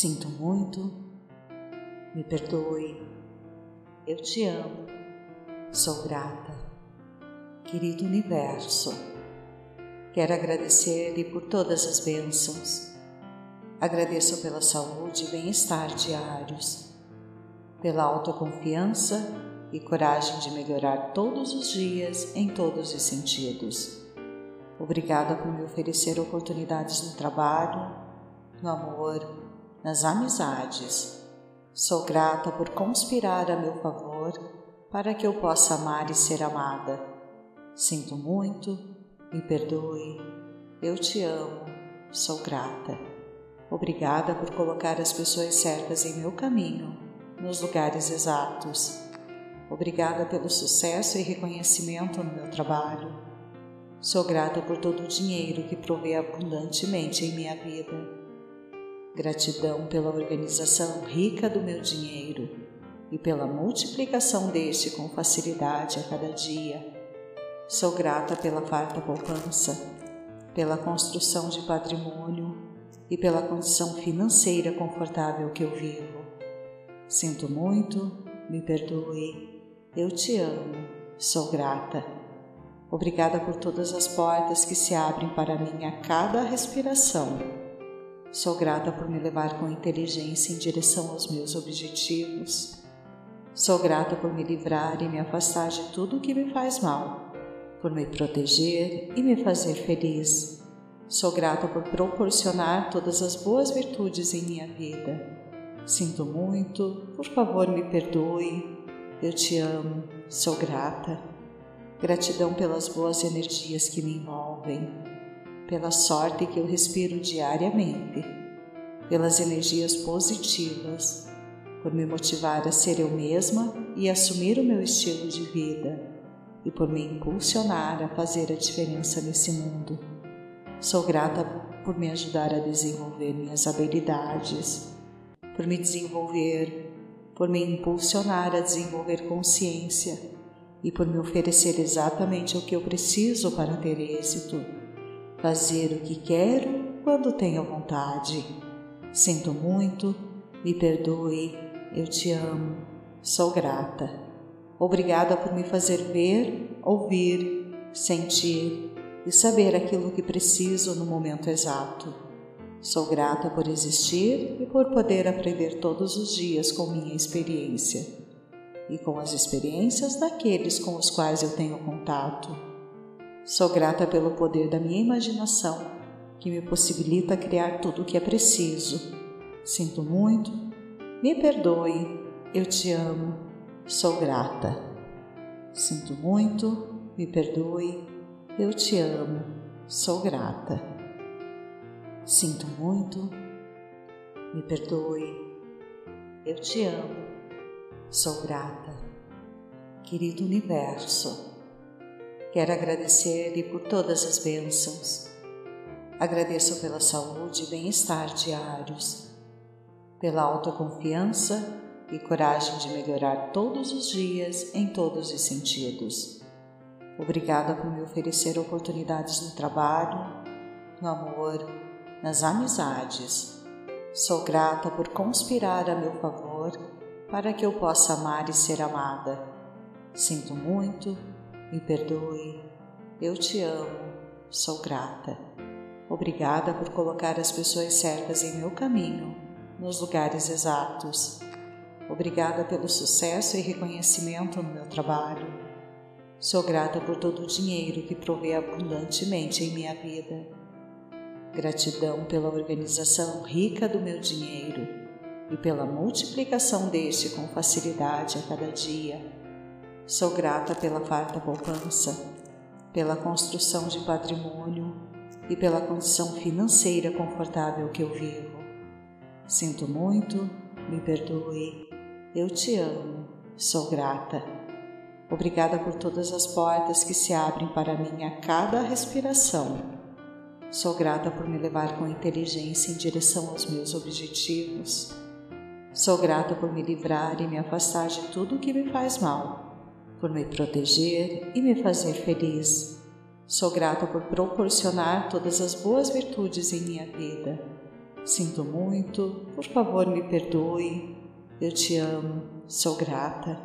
Sinto muito, me perdoe, eu te amo, sou grata. Querido Universo, quero agradecer-lhe por todas as bênçãos. Agradeço pela saúde e bem-estar diários, pela autoconfiança e coragem de melhorar todos os dias em todos os sentidos. Obrigada por me oferecer oportunidades no trabalho, no amor, nas amizades. Sou grata por conspirar a meu favor para que eu possa amar e ser amada. Sinto muito, me perdoe, eu te amo, sou grata. Obrigada por colocar as pessoas certas em meu caminho, nos lugares exatos. Obrigada pelo sucesso e reconhecimento no meu trabalho. Sou grata por todo o dinheiro que provei abundantemente em minha vida. Gratidão pela organização rica do meu dinheiro e pela multiplicação deste com facilidade a cada dia. Sou grata pela farta poupança, pela construção de patrimônio e pela condição financeira confortável que eu vivo. Sinto muito, me perdoe, eu te amo, sou grata. Obrigada por todas as portas que se abrem para mim a cada respiração Sou grata por me levar com inteligência em direção aos meus objetivos. Sou grata por me livrar e me afastar de tudo o que me faz mal, por me proteger e me fazer feliz. Sou grata por proporcionar todas as boas virtudes em minha vida. Sinto muito, por favor me perdoe. Eu te amo, sou grata. Gratidão pelas boas energias que me envolvem pela sorte que eu respiro diariamente, pelas energias positivas, por me motivar a ser eu mesma e assumir o meu estilo de vida e por me impulsionar a fazer a diferença nesse mundo. Sou grata por me ajudar a desenvolver minhas habilidades, por me desenvolver, por me impulsionar a desenvolver consciência e por me oferecer exatamente o que eu preciso para ter êxito fazer o que quero quando tenho vontade. Sinto muito, me perdoe, eu te amo, sou grata. Obrigada por me fazer ver, ouvir, sentir e saber aquilo que preciso no momento exato. Sou grata por existir e por poder aprender todos os dias com minha experiência e com as experiências daqueles com os quais eu tenho contato. Sou grata pelo poder da minha imaginação, que me possibilita criar tudo o que é preciso. Sinto muito, me perdoe, eu te amo, sou grata. Sinto muito, me perdoe, eu te amo, sou grata. Sinto muito, me perdoe, eu te amo, sou grata. Querido Universo, Quero agradecer-lhe por todas as bênçãos. Agradeço pela saúde e bem-estar diários, pela autoconfiança e coragem de melhorar todos os dias em todos os sentidos. Obrigada por me oferecer oportunidades no trabalho, no amor, nas amizades. Sou grata por conspirar a meu favor para que eu possa amar e ser amada. Sinto muito me perdoe, eu te amo, sou grata. Obrigada por colocar as pessoas certas em meu caminho, nos lugares exatos. Obrigada pelo sucesso e reconhecimento no meu trabalho. Sou grata por todo o dinheiro que provei abundantemente em minha vida. Gratidão pela organização rica do meu dinheiro e pela multiplicação deste com facilidade a cada dia Sou grata pela farta poupança, pela construção de patrimônio e pela condição financeira confortável que eu vivo. Sinto muito, me perdoe, eu te amo, sou grata. Obrigada por todas as portas que se abrem para mim a cada respiração. Sou grata por me levar com inteligência em direção aos meus objetivos. Sou grata por me livrar e me afastar de tudo o que me faz mal por me proteger e me fazer feliz. Sou grata por proporcionar todas as boas virtudes em minha vida. Sinto muito, por favor me perdoe. Eu te amo, sou grata.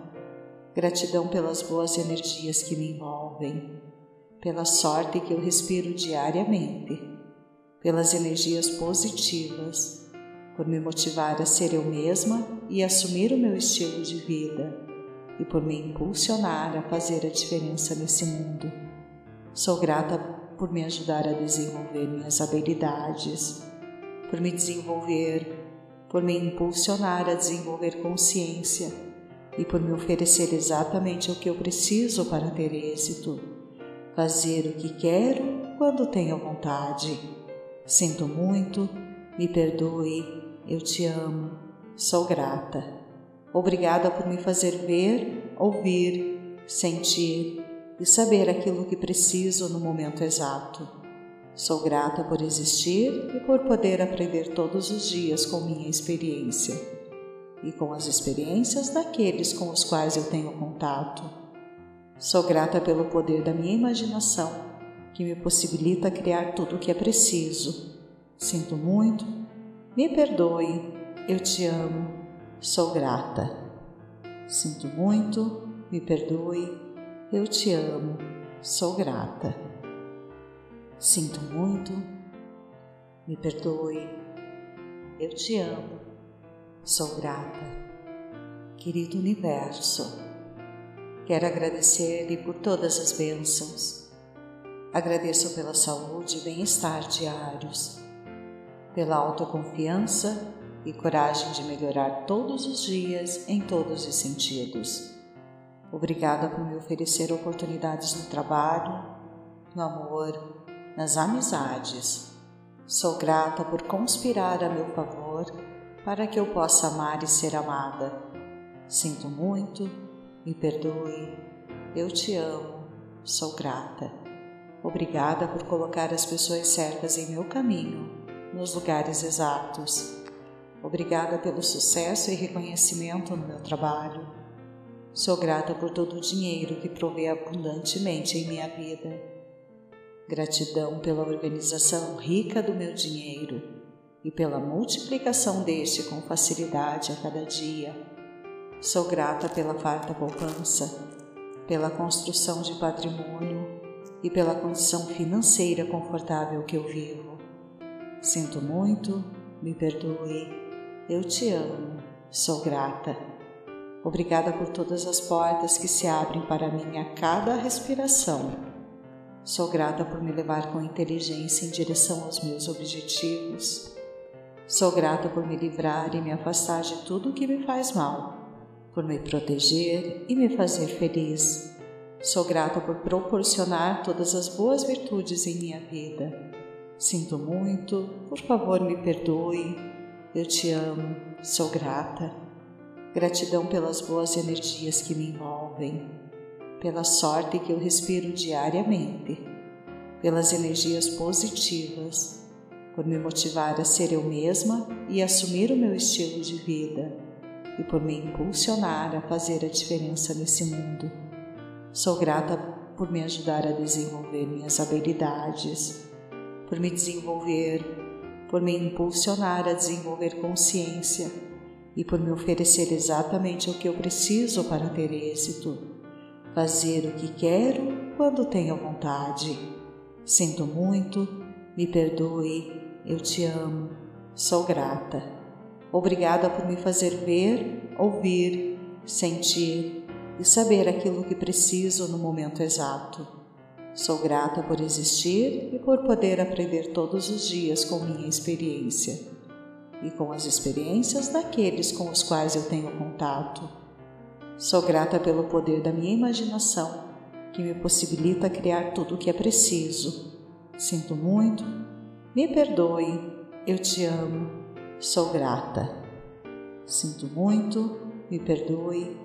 Gratidão pelas boas energias que me envolvem, pela sorte que eu respiro diariamente, pelas energias positivas, por me motivar a ser eu mesma e assumir o meu estilo de vida e por me impulsionar a fazer a diferença nesse mundo. Sou grata por me ajudar a desenvolver minhas habilidades por me desenvolver, por me impulsionar a desenvolver consciência e por me oferecer exatamente o que eu preciso para ter êxito. Fazer o que quero quando tenho vontade. Sinto muito, me perdoe, eu te amo, sou grata. Obrigada por me fazer ver, ouvir, sentir e saber aquilo que preciso no momento exato. Sou grata por existir e por poder aprender todos os dias com minha experiência e com as experiências daqueles com os quais eu tenho contato. Sou grata pelo poder da minha imaginação, que me possibilita criar tudo o que é preciso. Sinto muito, me perdoe, eu te amo, sou grata. Sinto muito, me perdoe, eu te amo, sou grata. Sinto muito, me perdoe, eu te amo, sou grata. Querido Universo, quero agradecer-lhe por todas as bênçãos. Agradeço pela saúde e bem-estar diários, pela autoconfiança e coragem de melhorar todos os dias em todos os sentidos. Obrigada por me oferecer oportunidades no trabalho, no amor, nas amizades. Sou grata por conspirar a meu favor para que eu possa amar e ser amada. Sinto muito, me perdoe, eu te amo, sou grata. Obrigada por colocar as pessoas certas em meu caminho, nos lugares exatos. Obrigada pelo sucesso e reconhecimento no meu trabalho. Sou grata por todo o dinheiro que provei abundantemente em minha vida. Gratidão pela organização rica do meu dinheiro e pela multiplicação deste com facilidade a cada dia. Sou grata pela farta poupança, pela construção de patrimônio e pela condição financeira confortável que eu vivo. Sinto muito, me perdoe, eu te amo, sou grata. Obrigada por todas as portas que se abrem para mim a cada respiração Sou grata por me levar com inteligência em direção aos meus objetivos. Sou grata por me livrar e me afastar de tudo o que me faz mal, por me proteger e me fazer feliz. Sou grata por proporcionar todas as boas virtudes em minha vida. Sinto muito, por favor me perdoe. Eu te amo, sou grata. Gratidão pelas boas energias que me envolvem pela sorte que eu respiro diariamente, pelas energias positivas, por me motivar a ser eu mesma e assumir o meu estilo de vida e por me impulsionar a fazer a diferença nesse mundo. Sou grata por me ajudar a desenvolver minhas habilidades, por me desenvolver, por me impulsionar a desenvolver consciência e por me oferecer exatamente o que eu preciso para ter êxito fazer o que quero quando tenho vontade. Sinto muito, me perdoe, eu te amo, sou grata. Obrigada por me fazer ver, ouvir, sentir e saber aquilo que preciso no momento exato. Sou grata por existir e por poder aprender todos os dias com minha experiência e com as experiências daqueles com os quais eu tenho contato. Sou grata pelo poder da minha imaginação, que me possibilita criar tudo o que é preciso. Sinto muito, me perdoe, eu te amo, sou grata. Sinto muito, me perdoe,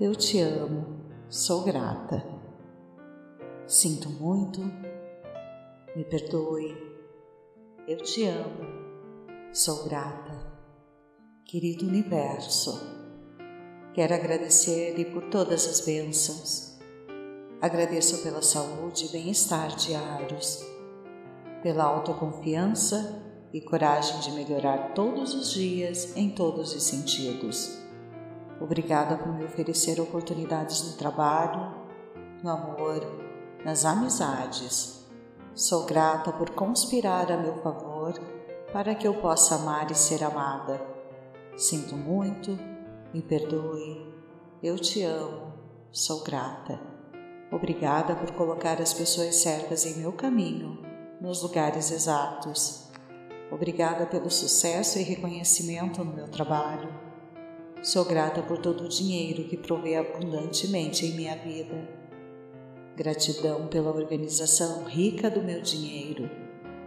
eu te amo, sou grata. Sinto muito, me perdoe, eu te amo, sou grata. Querido Universo, Quero agradecer-lhe por todas as bênçãos. Agradeço pela saúde e bem-estar diários, pela autoconfiança e coragem de melhorar todos os dias em todos os sentidos. Obrigada por me oferecer oportunidades no trabalho, no amor, nas amizades. Sou grata por conspirar a meu favor para que eu possa amar e ser amada. Sinto muito, me perdoe, eu te amo, sou grata. Obrigada por colocar as pessoas certas em meu caminho, nos lugares exatos. Obrigada pelo sucesso e reconhecimento no meu trabalho. Sou grata por todo o dinheiro que provei abundantemente em minha vida. Gratidão pela organização rica do meu dinheiro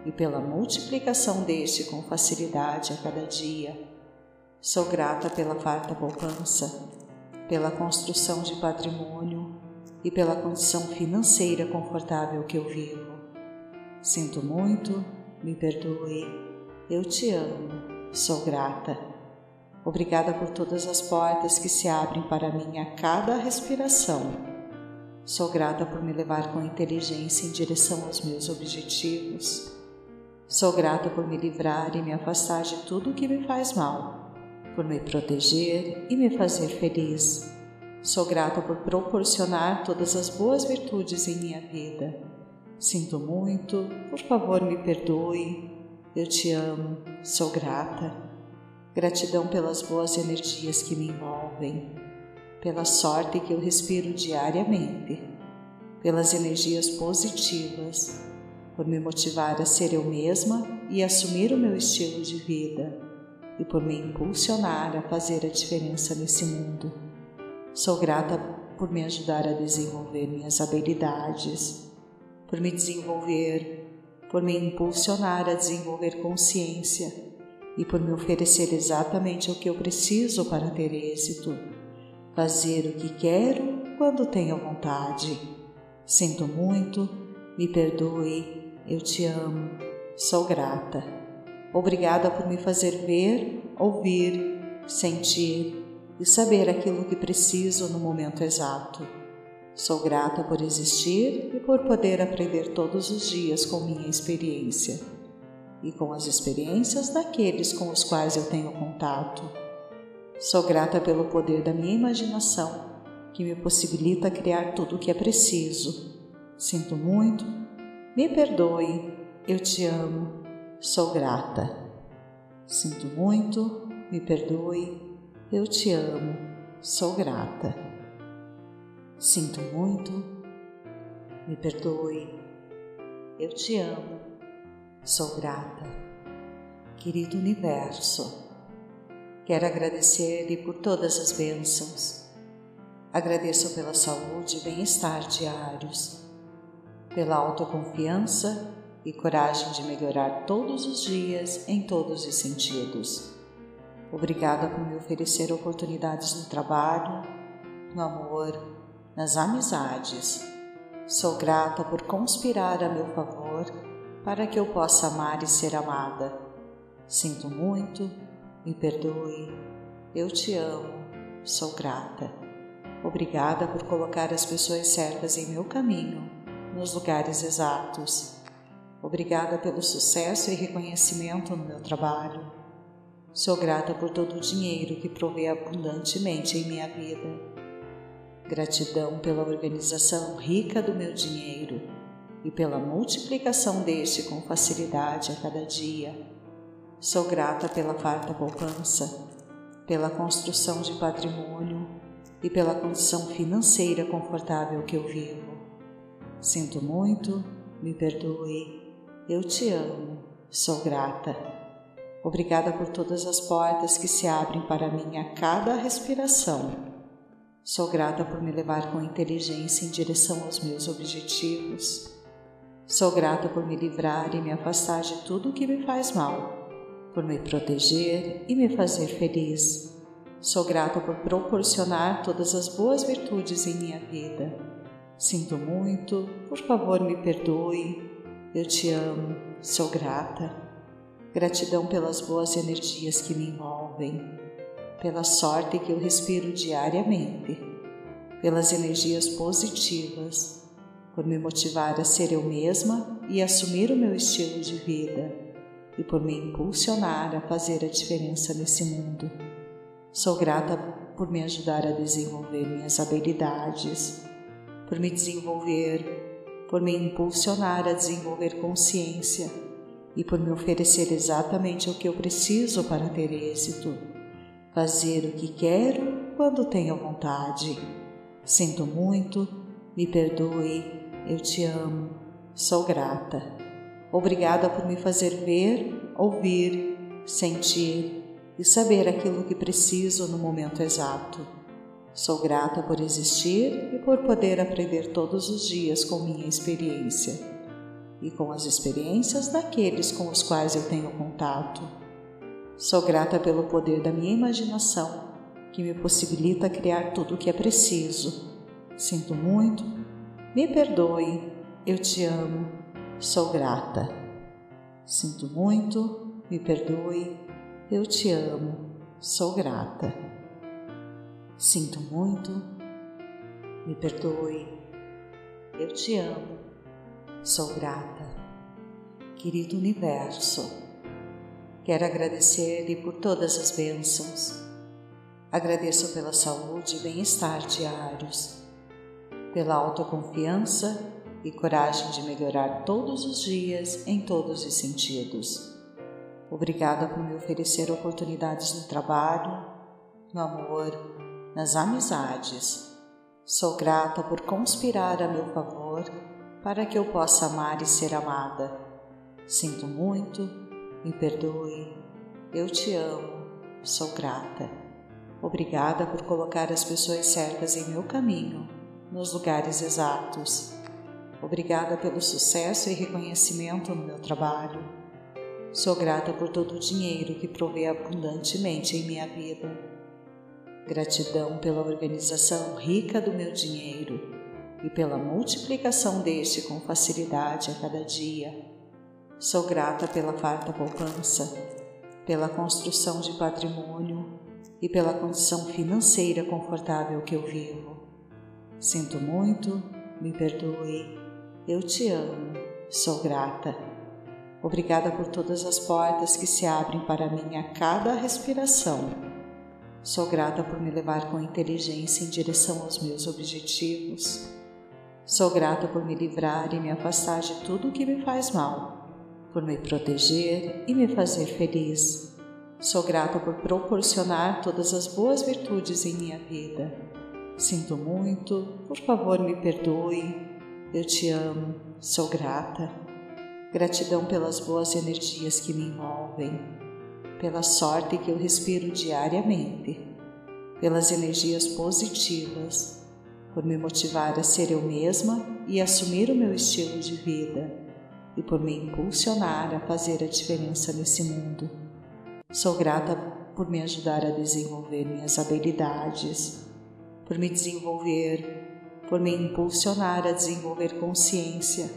e pela multiplicação deste com facilidade a cada dia. Sou grata pela farta poupança, pela construção de patrimônio e pela condição financeira confortável que eu vivo. Sinto muito, me perdoe, eu te amo, sou grata. Obrigada por todas as portas que se abrem para mim a cada respiração. Sou grata por me levar com inteligência em direção aos meus objetivos. Sou grata por me livrar e me afastar de tudo que me faz mal, por me proteger e me fazer feliz. Sou grata por proporcionar todas as boas virtudes em minha vida. Sinto muito, por favor me perdoe. Eu te amo, sou grata. Gratidão pelas boas energias que me envolvem, pela sorte que eu respiro diariamente, pelas energias positivas por me motivar a ser eu mesma e assumir o meu estilo de vida, e por me impulsionar a fazer a diferença nesse mundo. Sou grata por me ajudar a desenvolver minhas habilidades, por me desenvolver, por me impulsionar a desenvolver consciência e por me oferecer exatamente o que eu preciso para ter êxito, fazer o que quero quando tenho vontade. Sinto muito, me perdoe eu te amo, sou grata. Obrigada por me fazer ver, ouvir, sentir e saber aquilo que preciso no momento exato. Sou grata por existir e por poder aprender todos os dias com minha experiência e com as experiências daqueles com os quais eu tenho contato. Sou grata pelo poder da minha imaginação, que me possibilita criar tudo o que é preciso. Sinto muito, me perdoe, eu te amo, sou grata. Sinto muito, me perdoe, eu te amo, sou grata. Sinto muito, me perdoe, eu te amo, sou grata. Querido Universo, quero agradecer-lhe por todas as bênçãos. Agradeço pela saúde e bem-estar diários pela autoconfiança e coragem de melhorar todos os dias em todos os sentidos. Obrigada por me oferecer oportunidades no trabalho, no amor, nas amizades. Sou grata por conspirar a meu favor para que eu possa amar e ser amada. Sinto muito, me perdoe, eu te amo, sou grata. Obrigada por colocar as pessoas certas em meu caminho nos lugares exatos. Obrigada pelo sucesso e reconhecimento no meu trabalho. Sou grata por todo o dinheiro que provei abundantemente em minha vida. Gratidão pela organização rica do meu dinheiro e pela multiplicação deste com facilidade a cada dia. Sou grata pela farta poupança, pela construção de patrimônio e pela condição financeira confortável que eu vivo. Sinto muito, me perdoe, eu te amo, sou grata. Obrigada por todas as portas que se abrem para mim a cada respiração. Sou grata por me levar com inteligência em direção aos meus objetivos. Sou grata por me livrar e me afastar de tudo que me faz mal, por me proteger e me fazer feliz. Sou grata por proporcionar todas as boas virtudes em minha vida. Sinto muito, por favor me perdoe. Eu te amo, sou grata. Gratidão pelas boas energias que me envolvem, pela sorte que eu respiro diariamente, pelas energias positivas, por me motivar a ser eu mesma e assumir o meu estilo de vida, e por me impulsionar a fazer a diferença nesse mundo. Sou grata por me ajudar a desenvolver minhas habilidades, por me desenvolver, por me impulsionar a desenvolver consciência e por me oferecer exatamente o que eu preciso para ter êxito. Fazer o que quero quando tenho vontade. Sinto muito, me perdoe, eu te amo, sou grata. Obrigada por me fazer ver, ouvir, sentir e saber aquilo que preciso no momento exato. Sou grata por existir e por poder aprender todos os dias com minha experiência e com as experiências daqueles com os quais eu tenho contato. Sou grata pelo poder da minha imaginação, que me possibilita criar tudo o que é preciso. Sinto muito, me perdoe, eu te amo, sou grata. Sinto muito, me perdoe, eu te amo, sou grata. Sinto muito, me perdoe, eu te amo, sou grata. Querido Universo, quero agradecer-lhe por todas as bênçãos. Agradeço pela saúde e bem-estar diários, pela autoconfiança e coragem de melhorar todos os dias em todos os sentidos. Obrigada por me oferecer oportunidades no trabalho, no amor, nas amizades. Sou grata por conspirar a meu favor para que eu possa amar e ser amada. Sinto muito, me perdoe, eu te amo, sou grata. Obrigada por colocar as pessoas certas em meu caminho, nos lugares exatos. Obrigada pelo sucesso e reconhecimento no meu trabalho. Sou grata por todo o dinheiro que provê abundantemente em minha vida Gratidão pela organização rica do meu dinheiro e pela multiplicação deste com facilidade a cada dia. Sou grata pela farta poupança, pela construção de patrimônio e pela condição financeira confortável que eu vivo. Sinto muito, me perdoe, eu te amo, sou grata. Obrigada por todas as portas que se abrem para mim a cada respiração Sou grata por me levar com inteligência em direção aos meus objetivos. Sou grata por me livrar e me afastar de tudo o que me faz mal, por me proteger e me fazer feliz. Sou grata por proporcionar todas as boas virtudes em minha vida. Sinto muito, por favor me perdoe. Eu te amo, sou grata. Gratidão pelas boas energias que me envolvem pela sorte que eu respiro diariamente, pelas energias positivas, por me motivar a ser eu mesma e assumir o meu estilo de vida e por me impulsionar a fazer a diferença nesse mundo. Sou grata por me ajudar a desenvolver minhas habilidades, por me desenvolver, por me impulsionar a desenvolver consciência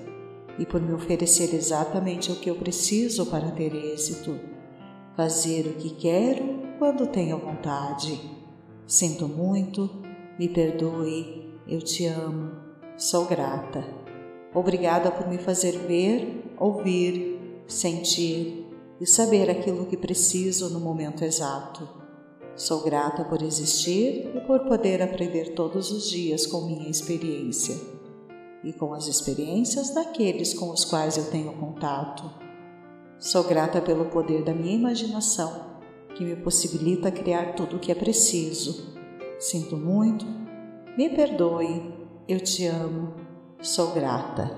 e por me oferecer exatamente o que eu preciso para ter êxito fazer o que quero quando tenho vontade. Sinto muito, me perdoe, eu te amo, sou grata. Obrigada por me fazer ver, ouvir, sentir e saber aquilo que preciso no momento exato. Sou grata por existir e por poder aprender todos os dias com minha experiência e com as experiências daqueles com os quais eu tenho contato. Sou grata pelo poder da minha imaginação, que me possibilita criar tudo o que é preciso. Sinto muito, me perdoe, eu te amo, sou grata.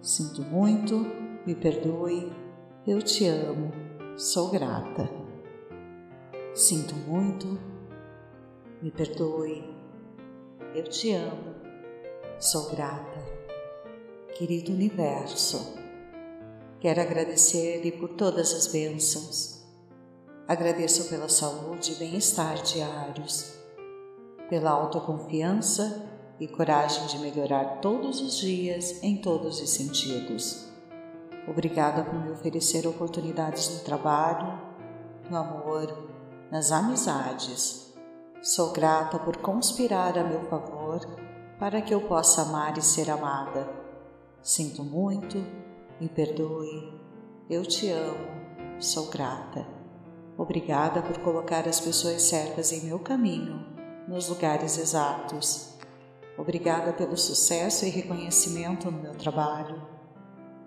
Sinto muito, me perdoe, eu te amo, sou grata. Sinto muito, me perdoe, eu te amo, sou grata. Querido Universo, Quero agradecer-lhe por todas as bênçãos. Agradeço pela saúde e bem-estar diários, pela autoconfiança e coragem de melhorar todos os dias em todos os sentidos. Obrigada por me oferecer oportunidades no trabalho, no amor, nas amizades. Sou grata por conspirar a meu favor para que eu possa amar e ser amada. Sinto muito me perdoe, eu te amo, sou grata. Obrigada por colocar as pessoas certas em meu caminho, nos lugares exatos. Obrigada pelo sucesso e reconhecimento no meu trabalho.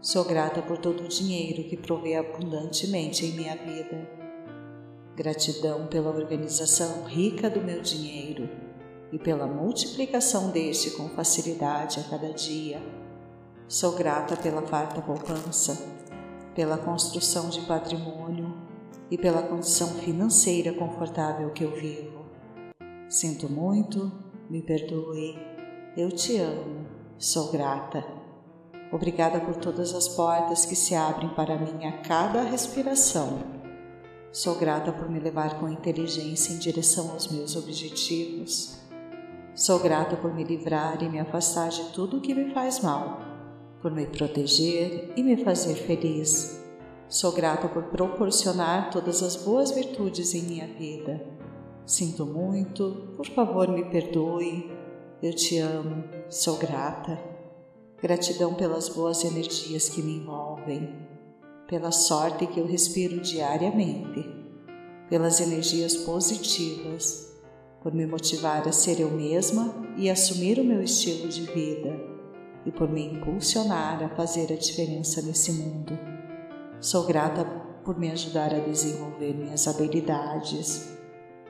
Sou grata por todo o dinheiro que provê abundantemente em minha vida. Gratidão pela organização rica do meu dinheiro e pela multiplicação deste com facilidade a cada dia. Sou grata pela farta poupança, pela construção de patrimônio e pela condição financeira confortável que eu vivo. Sinto muito, me perdoe, eu te amo, sou grata. Obrigada por todas as portas que se abrem para mim a cada respiração. Sou grata por me levar com inteligência em direção aos meus objetivos. Sou grata por me livrar e me afastar de tudo que me faz mal, por me proteger e me fazer feliz. Sou grata por proporcionar todas as boas virtudes em minha vida. Sinto muito, por favor me perdoe. Eu te amo, sou grata. Gratidão pelas boas energias que me envolvem, pela sorte que eu respiro diariamente, pelas energias positivas por me motivar a ser eu mesma e assumir o meu estilo de vida, e por me impulsionar a fazer a diferença nesse mundo. Sou grata por me ajudar a desenvolver minhas habilidades,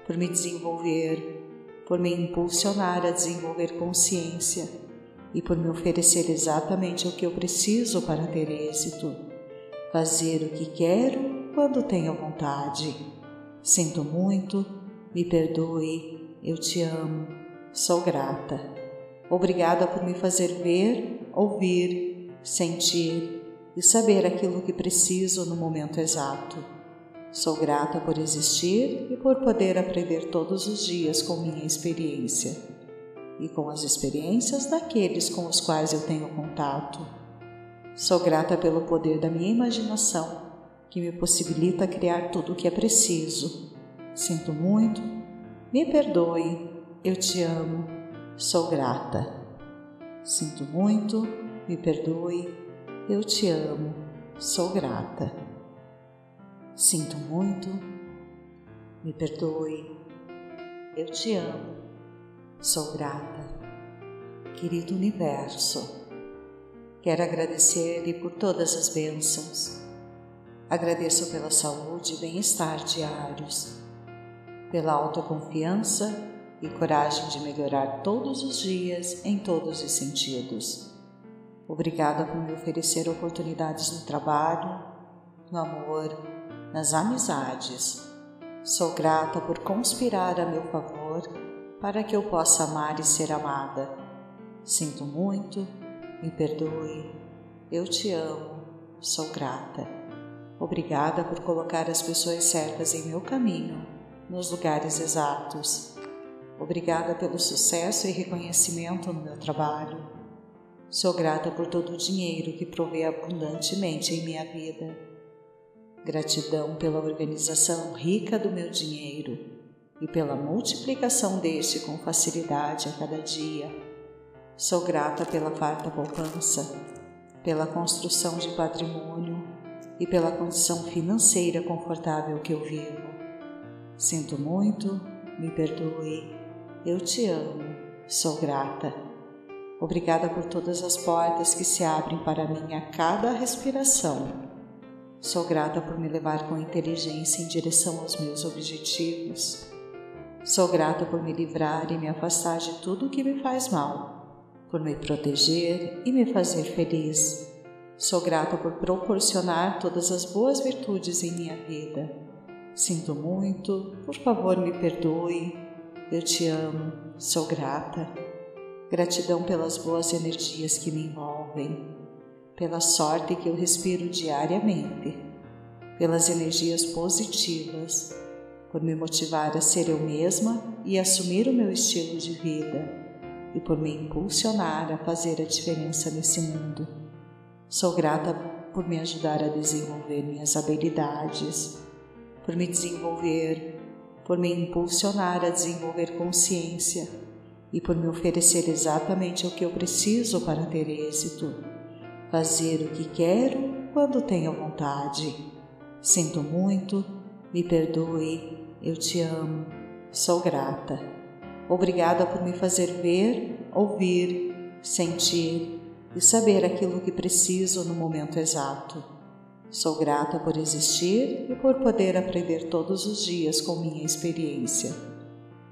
por me desenvolver, por me impulsionar a desenvolver consciência e por me oferecer exatamente o que eu preciso para ter êxito, fazer o que quero quando tenho vontade. Sinto muito, me perdoe eu te amo, sou grata. Obrigada por me fazer ver, ouvir, sentir e saber aquilo que preciso no momento exato. Sou grata por existir e por poder aprender todos os dias com minha experiência e com as experiências daqueles com os quais eu tenho contato. Sou grata pelo poder da minha imaginação que me possibilita criar tudo o que é preciso. Sinto muito, me perdoe, eu te amo, sou grata. Sinto muito, me perdoe, eu te amo, sou grata. Sinto muito, me perdoe, eu te amo, sou grata. Querido Universo, quero agradecer-lhe por todas as bênçãos. Agradeço pela saúde e bem-estar diários pela autoconfiança e coragem de melhorar todos os dias em todos os sentidos. Obrigada por me oferecer oportunidades no trabalho, no amor, nas amizades. Sou grata por conspirar a meu favor para que eu possa amar e ser amada. Sinto muito, me perdoe, eu te amo, sou grata. Obrigada por colocar as pessoas certas em meu caminho nos lugares exatos. Obrigada pelo sucesso e reconhecimento no meu trabalho. Sou grata por todo o dinheiro que provê abundantemente em minha vida. Gratidão pela organização rica do meu dinheiro e pela multiplicação deste com facilidade a cada dia. Sou grata pela farta poupança, pela construção de patrimônio e pela condição financeira confortável que eu vivo. Sinto muito, me perdoe, eu te amo, sou grata. Obrigada por todas as portas que se abrem para mim a cada respiração. Sou grata por me levar com inteligência em direção aos meus objetivos. Sou grata por me livrar e me afastar de tudo o que me faz mal, por me proteger e me fazer feliz. Sou grata por proporcionar todas as boas virtudes em minha vida Sinto muito, por favor me perdoe. Eu te amo, sou grata. Gratidão pelas boas energias que me envolvem, pela sorte que eu respiro diariamente, pelas energias positivas, por me motivar a ser eu mesma e assumir o meu estilo de vida e por me impulsionar a fazer a diferença nesse mundo. Sou grata por me ajudar a desenvolver minhas habilidades por me desenvolver, por me impulsionar a desenvolver consciência e por me oferecer exatamente o que eu preciso para ter êxito, fazer o que quero quando tenho vontade. Sinto muito, me perdoe, eu te amo, sou grata. Obrigada por me fazer ver, ouvir, sentir e saber aquilo que preciso no momento exato. Sou grata por existir e por poder aprender todos os dias com minha experiência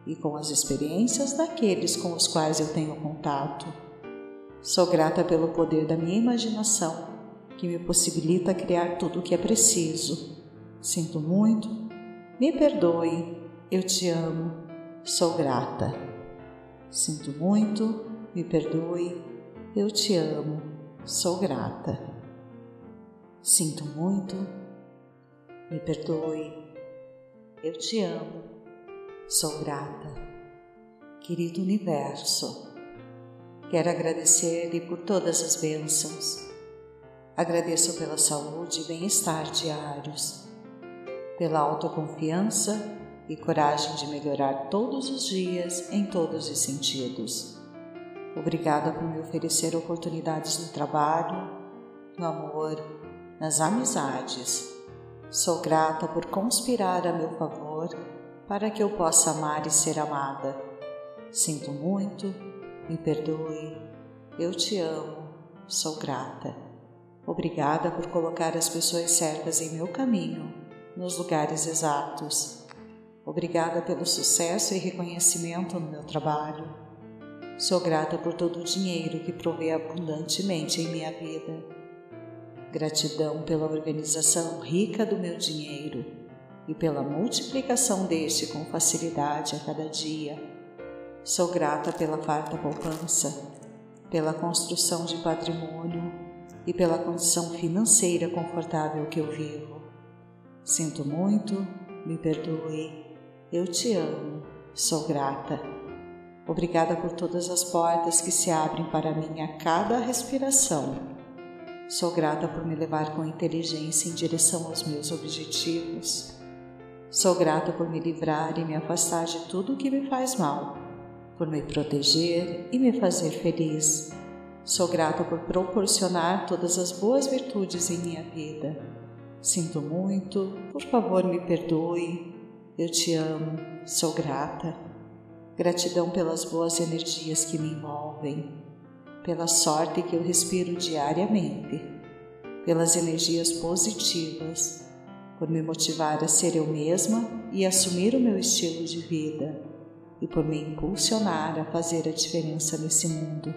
e com as experiências daqueles com os quais eu tenho contato. Sou grata pelo poder da minha imaginação, que me possibilita criar tudo o que é preciso. Sinto muito, me perdoe, eu te amo, sou grata. Sinto muito, me perdoe, eu te amo, sou grata. Sinto muito, me perdoe, eu te amo, sou grata. Querido Universo, Quero agradecer-lhe por todas as bênçãos. Agradeço pela saúde e bem-estar diários, pela autoconfiança e coragem de melhorar todos os dias em todos os sentidos. Obrigada por me oferecer oportunidades no trabalho, no amor, nas amizades. Sou grata por conspirar a meu favor para que eu possa amar e ser amada. Sinto muito me perdoe, eu te amo, sou grata. Obrigada por colocar as pessoas certas em meu caminho, nos lugares exatos. Obrigada pelo sucesso e reconhecimento no meu trabalho. Sou grata por todo o dinheiro que provê abundantemente em minha vida. Gratidão pela organização rica do meu dinheiro e pela multiplicação deste com facilidade a cada dia Sou grata pela farta poupança, pela construção de patrimônio e pela condição financeira confortável que eu vivo. Sinto muito, me perdoe, eu te amo, sou grata. Obrigada por todas as portas que se abrem para mim a cada respiração. Sou grata por me levar com inteligência em direção aos meus objetivos. Sou grata por me livrar e me afastar de tudo o que me faz mal por me proteger e me fazer feliz. Sou grata por proporcionar todas as boas virtudes em minha vida. Sinto muito, por favor me perdoe. Eu te amo, sou grata. Gratidão pelas boas energias que me envolvem, pela sorte que eu respiro diariamente, pelas energias positivas, por me motivar a ser eu mesma e assumir o meu estilo de vida e por me impulsionar a fazer a diferença nesse mundo.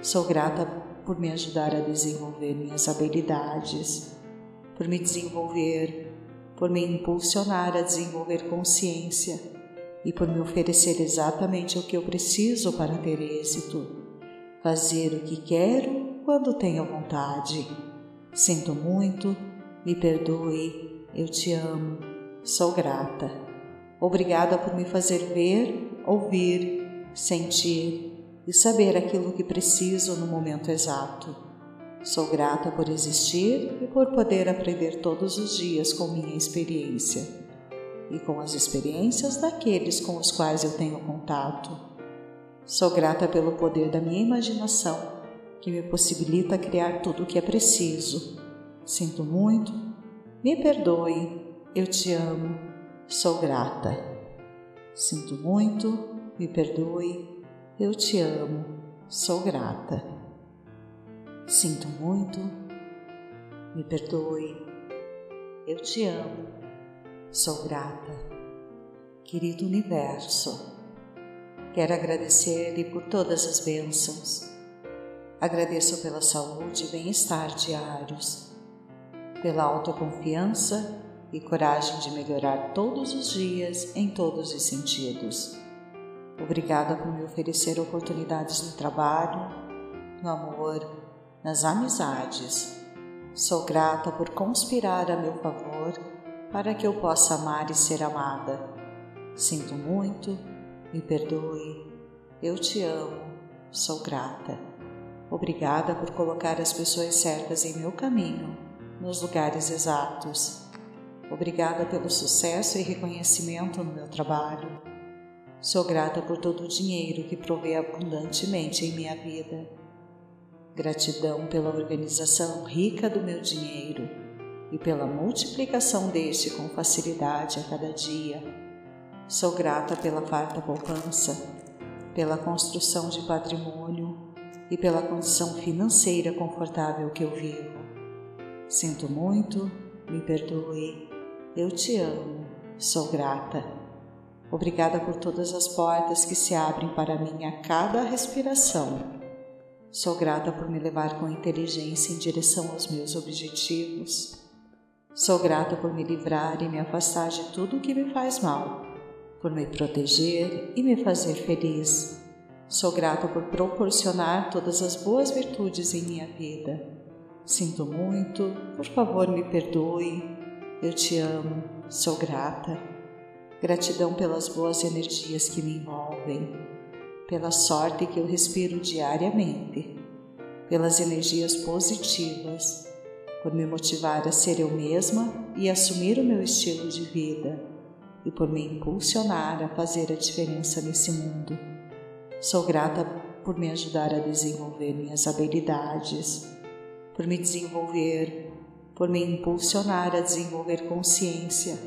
Sou grata por me ajudar a desenvolver minhas habilidades, por me desenvolver, por me impulsionar a desenvolver consciência e por me oferecer exatamente o que eu preciso para ter êxito, fazer o que quero quando tenho vontade. Sinto muito, me perdoe, eu te amo, sou grata. Obrigada por me fazer ver, ouvir, sentir e saber aquilo que preciso no momento exato. Sou grata por existir e por poder aprender todos os dias com minha experiência e com as experiências daqueles com os quais eu tenho contato. Sou grata pelo poder da minha imaginação que me possibilita criar tudo o que é preciso. Sinto muito, me perdoe, eu te amo Sou grata. Sinto muito, me perdoe, eu te amo, sou grata. Sinto muito, me perdoe, eu te amo, sou grata. Querido Universo, quero agradecer-lhe por todas as bênçãos. Agradeço pela saúde e bem-estar diários, pela autoconfiança e coragem de melhorar todos os dias em todos os sentidos. Obrigada por me oferecer oportunidades no trabalho, no amor, nas amizades. Sou grata por conspirar a meu favor para que eu possa amar e ser amada. Sinto muito, me perdoe, eu te amo, sou grata. Obrigada por colocar as pessoas certas em meu caminho, nos lugares exatos Obrigada pelo sucesso e reconhecimento no meu trabalho. Sou grata por todo o dinheiro que provê abundantemente em minha vida. Gratidão pela organização rica do meu dinheiro e pela multiplicação deste com facilidade a cada dia. Sou grata pela farta poupança, pela construção de patrimônio e pela condição financeira confortável que eu vivo. Sinto muito, me perdoe, eu te amo, sou grata. Obrigada por todas as portas que se abrem para mim a cada respiração. Sou grata por me levar com inteligência em direção aos meus objetivos. Sou grata por me livrar e me afastar de tudo o que me faz mal, por me proteger e me fazer feliz. Sou grata por proporcionar todas as boas virtudes em minha vida. Sinto muito, por favor me perdoe. Eu te amo, sou grata. Gratidão pelas boas energias que me envolvem, pela sorte que eu respiro diariamente, pelas energias positivas por me motivar a ser eu mesma e assumir o meu estilo de vida, e por me impulsionar a fazer a diferença nesse mundo. Sou grata por me ajudar a desenvolver minhas habilidades, por me desenvolver, por me impulsionar a desenvolver consciência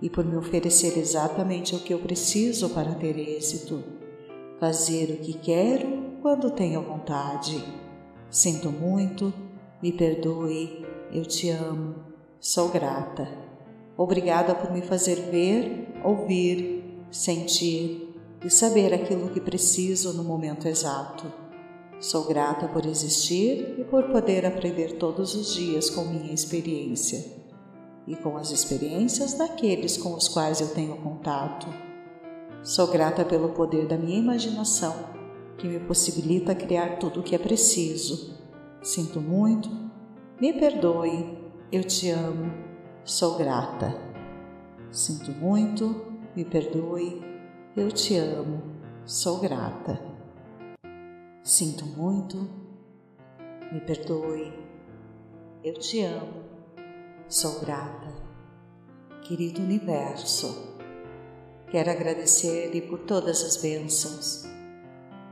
e por me oferecer exatamente o que eu preciso para ter êxito. Fazer o que quero quando tenho vontade. Sinto muito me perdoe, eu te amo, sou grata. Obrigada por me fazer ver, ouvir, sentir e saber aquilo que preciso no momento exato. Sou grata por existir e por poder aprender todos os dias com minha experiência e com as experiências daqueles com os quais eu tenho contato. Sou grata pelo poder da minha imaginação, que me possibilita criar tudo o que é preciso. Sinto muito, me perdoe, eu te amo, sou grata. Sinto muito, me perdoe, eu te amo, sou grata. Sinto muito, me perdoe, eu te amo, sou grata. Querido Universo, quero agradecer-lhe por todas as bênçãos.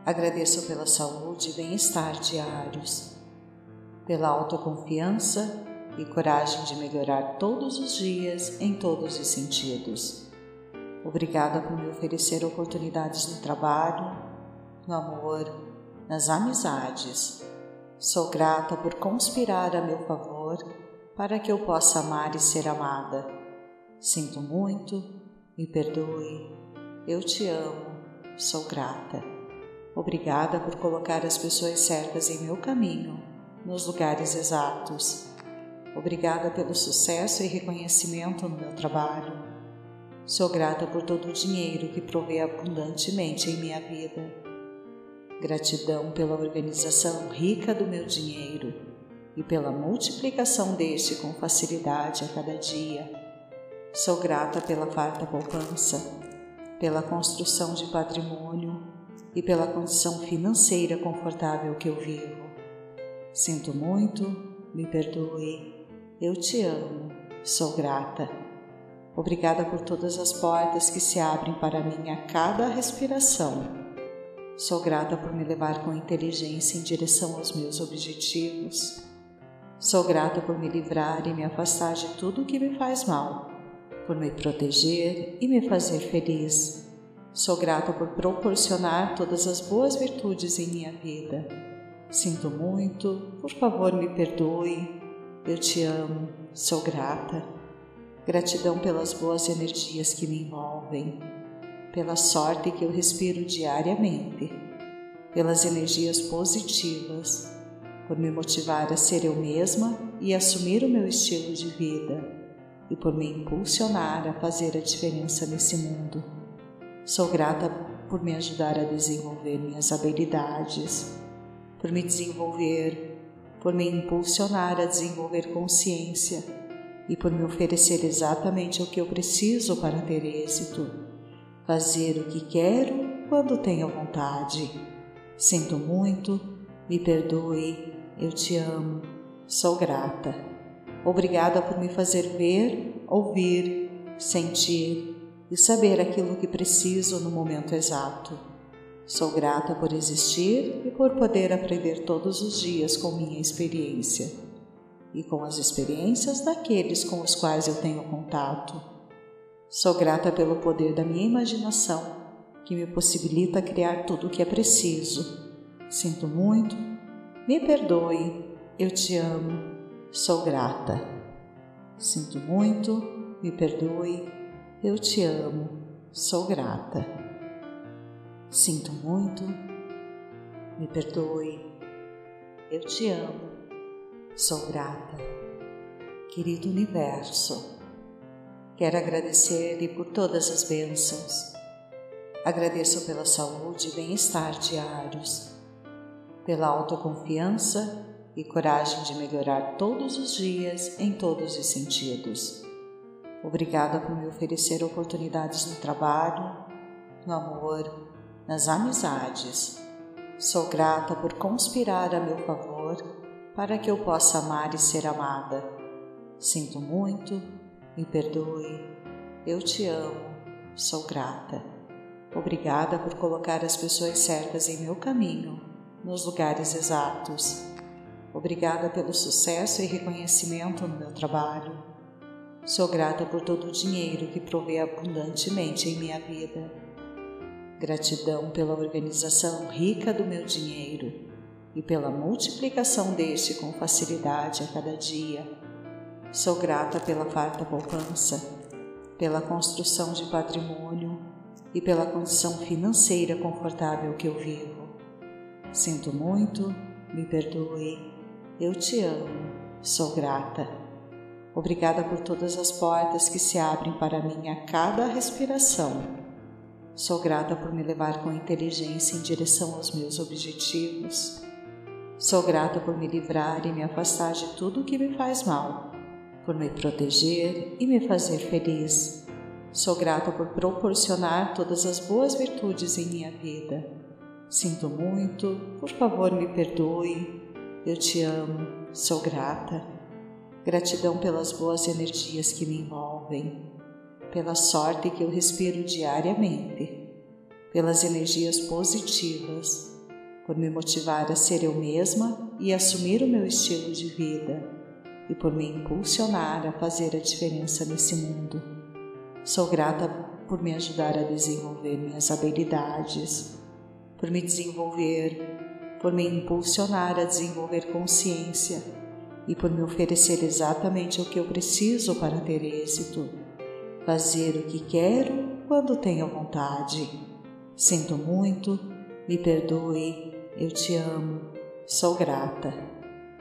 Agradeço pela saúde e bem-estar diários pela autoconfiança e coragem de melhorar todos os dias em todos os sentidos. Obrigada por me oferecer oportunidades no trabalho, no amor, nas amizades. Sou grata por conspirar a meu favor para que eu possa amar e ser amada. Sinto muito, me perdoe, eu te amo, sou grata. Obrigada por colocar as pessoas certas em meu caminho nos lugares exatos. Obrigada pelo sucesso e reconhecimento no meu trabalho. Sou grata por todo o dinheiro que provei abundantemente em minha vida. Gratidão pela organização rica do meu dinheiro e pela multiplicação deste com facilidade a cada dia. Sou grata pela farta poupança, pela construção de patrimônio e pela condição financeira confortável que eu vivo. Sinto muito, me perdoe, eu te amo, sou grata. Obrigada por todas as portas que se abrem para mim a cada respiração. Sou grata por me levar com inteligência em direção aos meus objetivos. Sou grata por me livrar e me afastar de tudo o que me faz mal, por me proteger e me fazer feliz. Sou grata por proporcionar todas as boas virtudes em minha vida. Sinto muito, por favor me perdoe. Eu te amo, sou grata. Gratidão pelas boas energias que me envolvem, pela sorte que eu respiro diariamente, pelas energias positivas, por me motivar a ser eu mesma e assumir o meu estilo de vida e por me impulsionar a fazer a diferença nesse mundo. Sou grata por me ajudar a desenvolver minhas habilidades por me desenvolver, por me impulsionar a desenvolver consciência e por me oferecer exatamente o que eu preciso para ter êxito. Fazer o que quero quando tenho vontade. Sinto muito, me perdoe, eu te amo, sou grata. Obrigada por me fazer ver, ouvir, sentir e saber aquilo que preciso no momento exato. Sou grata por existir e por poder aprender todos os dias com minha experiência e com as experiências daqueles com os quais eu tenho contato. Sou grata pelo poder da minha imaginação, que me possibilita criar tudo o que é preciso. Sinto muito, me perdoe, eu te amo, sou grata. Sinto muito, me perdoe, eu te amo, sou grata. Sinto muito, me perdoe, eu te amo, Sou grata. Querido Universo, quero agradecer-lhe por todas as bênçãos. Agradeço pela saúde e bem-estar diários, pela autoconfiança e coragem de melhorar todos os dias em todos os sentidos. Obrigada por me oferecer oportunidades no trabalho, no amor, nas amizades. Sou grata por conspirar a meu favor para que eu possa amar e ser amada. Sinto muito, me perdoe, eu te amo, sou grata. Obrigada por colocar as pessoas certas em meu caminho, nos lugares exatos. Obrigada pelo sucesso e reconhecimento no meu trabalho. Sou grata por todo o dinheiro que provê abundantemente em minha vida. Gratidão pela organização rica do meu dinheiro e pela multiplicação deste com facilidade a cada dia. Sou grata pela farta poupança, pela construção de patrimônio e pela condição financeira confortável que eu vivo. Sinto muito, me perdoe, eu te amo, sou grata. Obrigada por todas as portas que se abrem para mim a cada respiração. Sou grata por me levar com inteligência em direção aos meus objetivos. Sou grata por me livrar e me afastar de tudo o que me faz mal, por me proteger e me fazer feliz. Sou grata por proporcionar todas as boas virtudes em minha vida. Sinto muito, por favor me perdoe. Eu te amo, sou grata. Gratidão pelas boas energias que me envolvem, pela sorte que eu respiro diariamente, pelas energias positivas por me motivar a ser eu mesma e assumir o meu estilo de vida, e por me impulsionar a fazer a diferença nesse mundo. Sou grata por me ajudar a desenvolver minhas habilidades, por me desenvolver, por me impulsionar a desenvolver consciência e por me oferecer exatamente o que eu preciso para ter êxito. Fazer o que quero quando tenho vontade. Sinto muito, me perdoe, eu te amo, sou grata.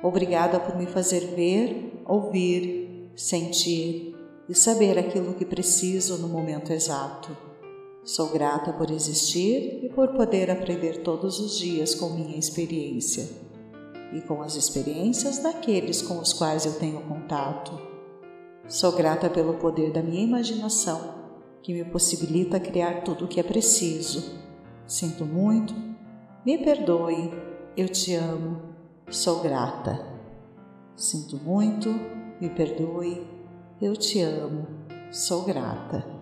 Obrigada por me fazer ver, ouvir, sentir e saber aquilo que preciso no momento exato. Sou grata por existir e por poder aprender todos os dias com minha experiência e com as experiências daqueles com os quais eu tenho contato. Sou grata pelo poder da minha imaginação, que me possibilita criar tudo o que é preciso. Sinto muito, me perdoe, eu te amo, sou grata. Sinto muito, me perdoe, eu te amo, sou grata.